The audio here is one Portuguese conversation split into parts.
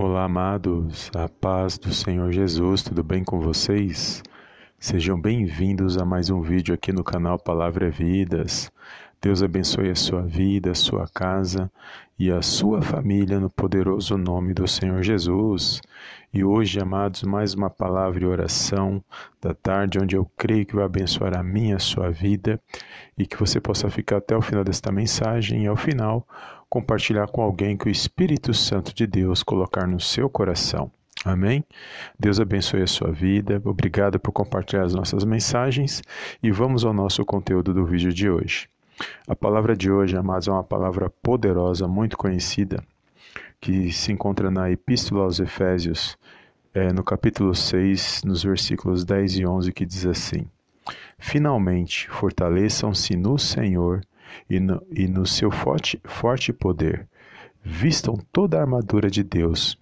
Olá, amados, a paz do Senhor Jesus, tudo bem com vocês? Sejam bem-vindos a mais um vídeo aqui no canal Palavra é Vidas. Deus abençoe a sua vida, a sua casa e a sua família no poderoso nome do Senhor Jesus. E hoje, amados, mais uma palavra e oração da tarde, onde eu creio que vai abençoar a minha, a sua vida e que você possa ficar até o final desta mensagem e ao final compartilhar com alguém que o Espírito Santo de Deus colocar no seu coração. Amém? Deus abençoe a sua vida. Obrigado por compartilhar as nossas mensagens e vamos ao nosso conteúdo do vídeo de hoje. A palavra de hoje, amados, é uma palavra poderosa, muito conhecida, que se encontra na Epístola aos Efésios, é, no capítulo 6, nos versículos 10 e 11, que diz assim: Finalmente, fortaleçam-se no Senhor e no, e no seu forte, forte poder. Vistam toda a armadura de Deus,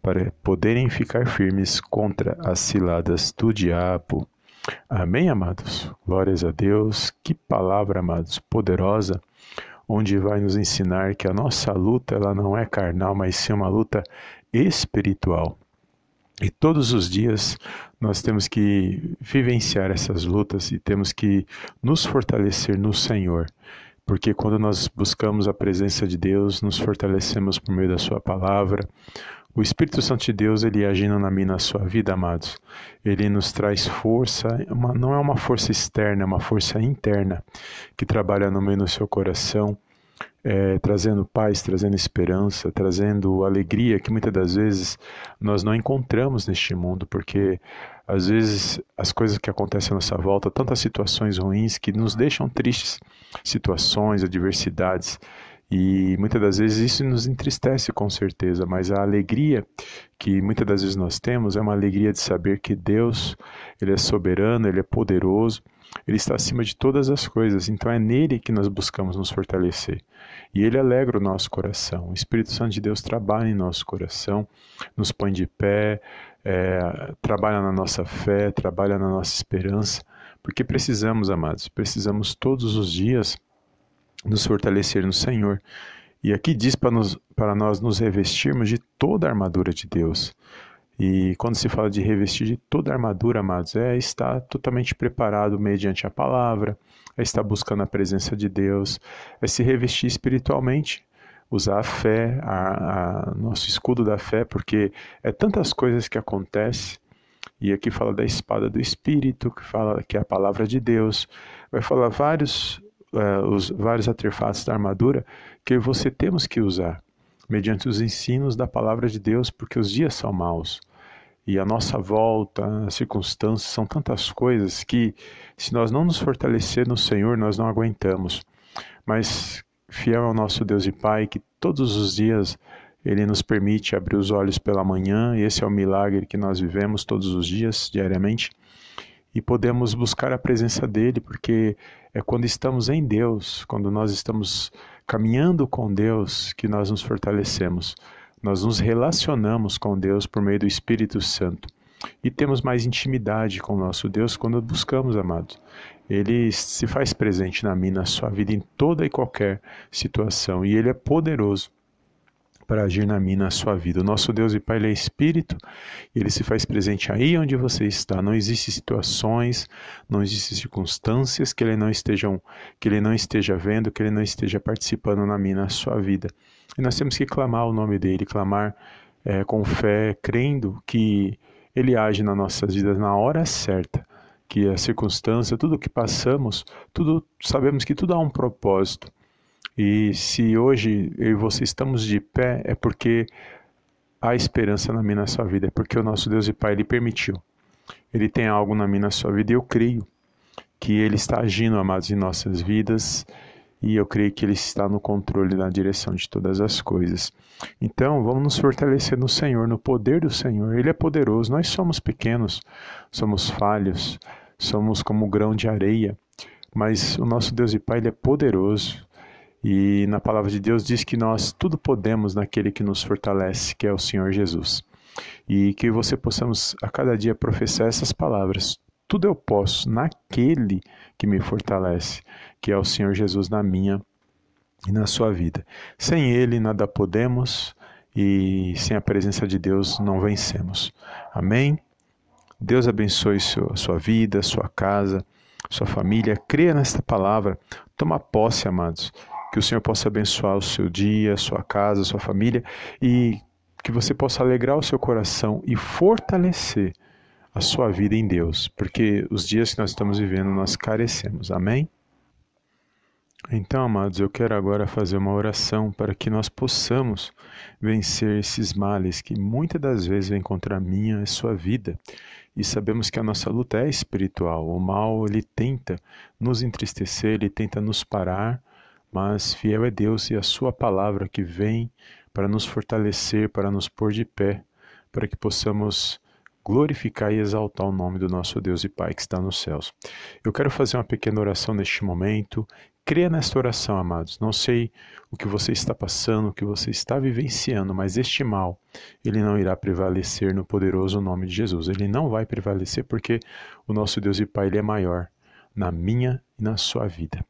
para poderem ficar firmes contra as ciladas do diabo. Amém, amados? Glórias a Deus. Que palavra, amados, poderosa, onde vai nos ensinar que a nossa luta ela não é carnal, mas sim uma luta espiritual. E todos os dias nós temos que vivenciar essas lutas e temos que nos fortalecer no Senhor. Porque quando nós buscamos a presença de Deus, nos fortalecemos por meio da Sua palavra, o Espírito Santo de Deus, ele agindo na minha na sua vida, amados, ele nos traz força, uma, não é uma força externa, é uma força interna que trabalha no meio do seu coração, é, trazendo paz, trazendo esperança, trazendo alegria que muitas das vezes nós não encontramos neste mundo, porque às vezes as coisas que acontecem à nossa volta, tantas situações ruins que nos deixam tristes, situações, adversidades, e muitas das vezes isso nos entristece com certeza, mas a alegria que muitas das vezes nós temos é uma alegria de saber que Deus, ele é soberano, ele é poderoso, ele está acima de todas as coisas. Então é nele que nós buscamos nos fortalecer. E ele alegra o nosso coração. O Espírito Santo de Deus trabalha em nosso coração, nos põe de pé, é, trabalha na nossa fé, trabalha na nossa esperança, porque precisamos, amados, precisamos todos os dias nos fortalecer no Senhor. E aqui diz para, nós nos revestirmos de toda a armadura de Deus. E quando se fala de revestir de toda a armadura, amados, é estar totalmente preparado mediante a palavra, é estar buscando a presença de Deus, é se revestir espiritualmente, usar a fé, a, a nosso escudo da fé, porque é tantas coisas que acontecem. E aqui fala da espada do Espírito, que fala que é a palavra de Deus, vai falar vários uh, os vários artefatos da armadura que você temos que usar, mediante os ensinos da palavra de Deus, porque os dias são maus. E a nossa volta, as circunstâncias, são tantas coisas que, se nós não nos fortalecer no Senhor, nós não aguentamos. Mas, fiel ao nosso Deus e Pai, que todos os dias Ele nos permite abrir os olhos pela manhã, e esse é o milagre que nós vivemos todos os dias, diariamente e podemos buscar a presença dele, porque é quando estamos em Deus, quando nós estamos caminhando com Deus, que nós nos fortalecemos. Nós nos relacionamos com Deus por meio do Espírito Santo. E temos mais intimidade com o nosso Deus quando buscamos, amados. Ele se faz presente na minha, na sua vida, em toda e qualquer situação, e Ele é poderoso para agir na minha, na sua vida. O nosso Deus e Pai ele é Espírito, Ele se faz presente aí onde você está. Não existem situações, não existem circunstâncias que Ele não estejam, que Ele não esteja vendo, que Ele não esteja participando na minha, na sua vida. E nós temos que clamar o nome dEle, clamar é, com fé, crendo que Ele age nas nossas vidas na hora certa que a circunstância, tudo que passamos, tudo sabemos que tudo há um propósito. E se hoje eu e você estamos de pé, é porque há esperança na minha na sua vida, é porque o nosso Deus e Pai ele permitiu. Ele tem algo na minha na sua vida e eu creio que ele está agindo, amados, em nossas vidas e eu creio que ele está no controle, na direção de todas as coisas. Então, vamos nos fortalecer no Senhor, no poder do Senhor. Ele é poderoso. Nós somos pequenos, somos falhos, somos como grão de areia, mas o nosso Deus e Pai ele é poderoso. E na palavra de Deus diz que nós tudo podemos naquele que nos fortalece, que é o Senhor Jesus. E que você possamos a cada dia professar essas palavras. Tudo eu posso naquele que me fortalece, que é o Senhor Jesus na minha e na sua vida. Sem ele nada podemos e sem a presença de Deus não vencemos. Amém? Deus abençoe sua, sua vida, sua casa, sua família. Creia nesta palavra. Toma posse, amados. Que o Senhor possa abençoar o seu dia, sua casa, sua família e que você possa alegrar o seu coração e fortalecer a sua vida em Deus, porque os dias que nós estamos vivendo nós carecemos. Amém? Então, amados, eu quero agora fazer uma oração para que nós possamos vencer esses males que muitas das vezes vêm contra a minha e sua vida. E sabemos que a nossa luta é espiritual. O mal, ele tenta nos entristecer, ele tenta nos parar, mas fiel é Deus e a sua palavra que vem para nos fortalecer, para nos pôr de pé, para que possamos glorificar e exaltar o nome do nosso Deus e Pai que está nos céus. Eu quero fazer uma pequena oração neste momento. Creia nesta oração, amados. Não sei o que você está passando, o que você está vivenciando, mas este mal, ele não irá prevalecer no poderoso nome de Jesus. Ele não vai prevalecer porque o nosso Deus e Pai ele é maior na minha e na sua vida.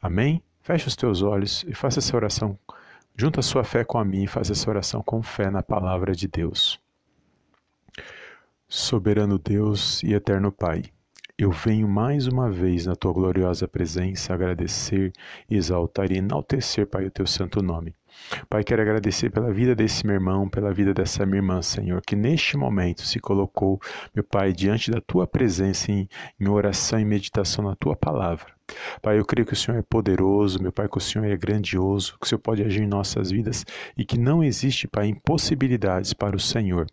Amém? Feche os teus olhos e faça essa oração. Junta a sua fé com a minha e faça essa oração com fé na palavra de Deus. Soberano Deus e eterno Pai, eu venho mais uma vez na tua gloriosa presença agradecer, exaltar e enaltecer, Pai, o teu santo nome. Pai, quero agradecer pela vida desse meu irmão, pela vida dessa minha irmã, Senhor, que neste momento se colocou, meu Pai, diante da tua presença em, em oração e meditação na tua palavra. Pai, eu creio que o Senhor é poderoso, meu Pai, que o Senhor é grandioso, que o Senhor pode agir em nossas vidas e que não existe, Pai, impossibilidades para o Senhor.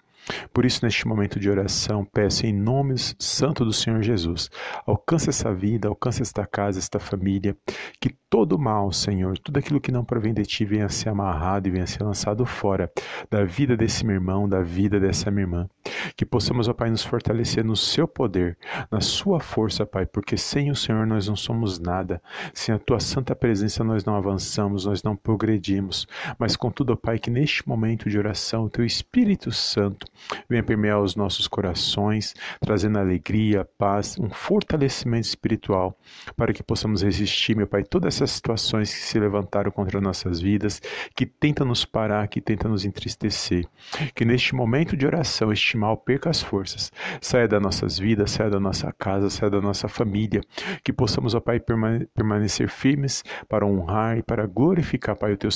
Por isso, neste momento de oração, peço em nome santo do Senhor Jesus, alcance essa vida, alcance esta casa, esta família, que todo mal, Senhor, tudo aquilo que não provém de Ti venha a ser amarrado e venha a ser lançado fora da vida desse meu irmão, da vida dessa minha irmã. Que possamos, ó Pai, nos fortalecer no Seu poder, na Sua força, Pai, porque sem o Senhor nós não somos nada, sem a Tua santa presença nós não avançamos, nós não progredimos, mas contudo, ó Pai, que neste momento de oração, o Teu Espírito Santo venha permear os nossos corações, trazendo alegria, paz, um fortalecimento espiritual, para que possamos resistir, meu Pai, todas essas situações que se levantaram contra nossas vidas, que tentam nos parar, que tentam nos entristecer. Que neste momento de oração este mal perca as forças, saia das nossas vidas, saia da nossa casa, saia da nossa família, que possamos, ó Pai, permanecer firmes para honrar e para glorificar, Pai, o teu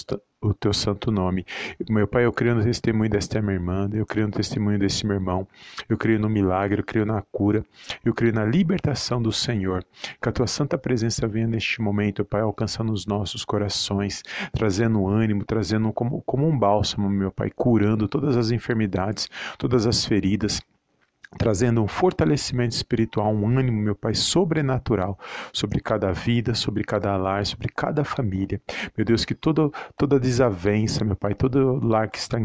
o teu santo nome. Meu Pai, eu creio no testemunho desta minha irmã, eu creio no testemunho desse meu irmão, eu creio no milagre, eu creio na cura, eu creio na libertação do Senhor. Que a tua santa presença venha neste momento, Pai, alcançando os nossos corações, trazendo ânimo, trazendo como, como um bálsamo, meu Pai, curando todas as enfermidades, todas as feridas trazendo um fortalecimento espiritual, um ânimo, meu Pai, sobrenatural sobre cada vida, sobre cada lar, sobre cada família. Meu Deus, que toda, toda desavença, meu Pai, todo lar que está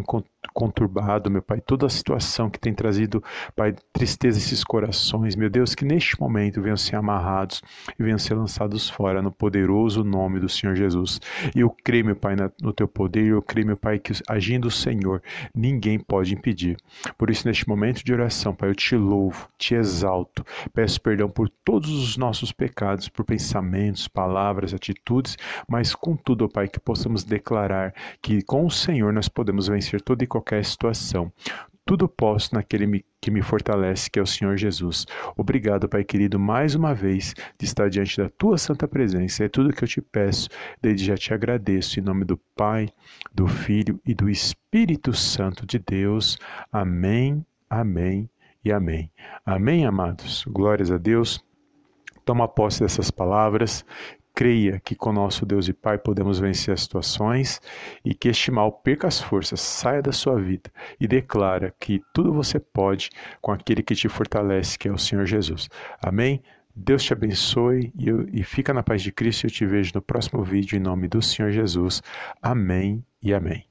conturbado, meu Pai, toda a situação que tem trazido, Pai, tristeza esses corações, meu Deus, que neste momento venham ser amarrados e venham ser lançados fora no poderoso nome do Senhor Jesus. E eu creio, meu Pai, no teu poder, eu creio, meu Pai, que agindo o Senhor, ninguém pode impedir. Por isso, neste momento de oração, Pai, eu te louvo, te exalto, peço perdão por todos os nossos pecados, por pensamentos, palavras, atitudes, mas contudo, ó Pai, que possamos declarar que com o Senhor nós podemos vencer toda e qualquer situação. Tudo posso naquele que me fortalece, que é o Senhor Jesus. Obrigado, Pai querido, mais uma vez de estar diante da tua santa presença. É tudo que eu te peço, desde já te agradeço. Em nome do Pai, do Filho e do Espírito Santo de Deus. Amém, amém e amém. Amém, amados. Glórias a Deus. Toma posse dessas palavras. Creia que com nosso Deus e Pai podemos vencer as situações e que este mal perca as forças, saia da sua vida e declara que tudo você pode com aquele que te fortalece, que é o Senhor Jesus. Amém? Deus te abençoe e, eu, e fica na paz de Cristo. Eu te vejo no próximo vídeo em nome do Senhor Jesus. Amém e amém.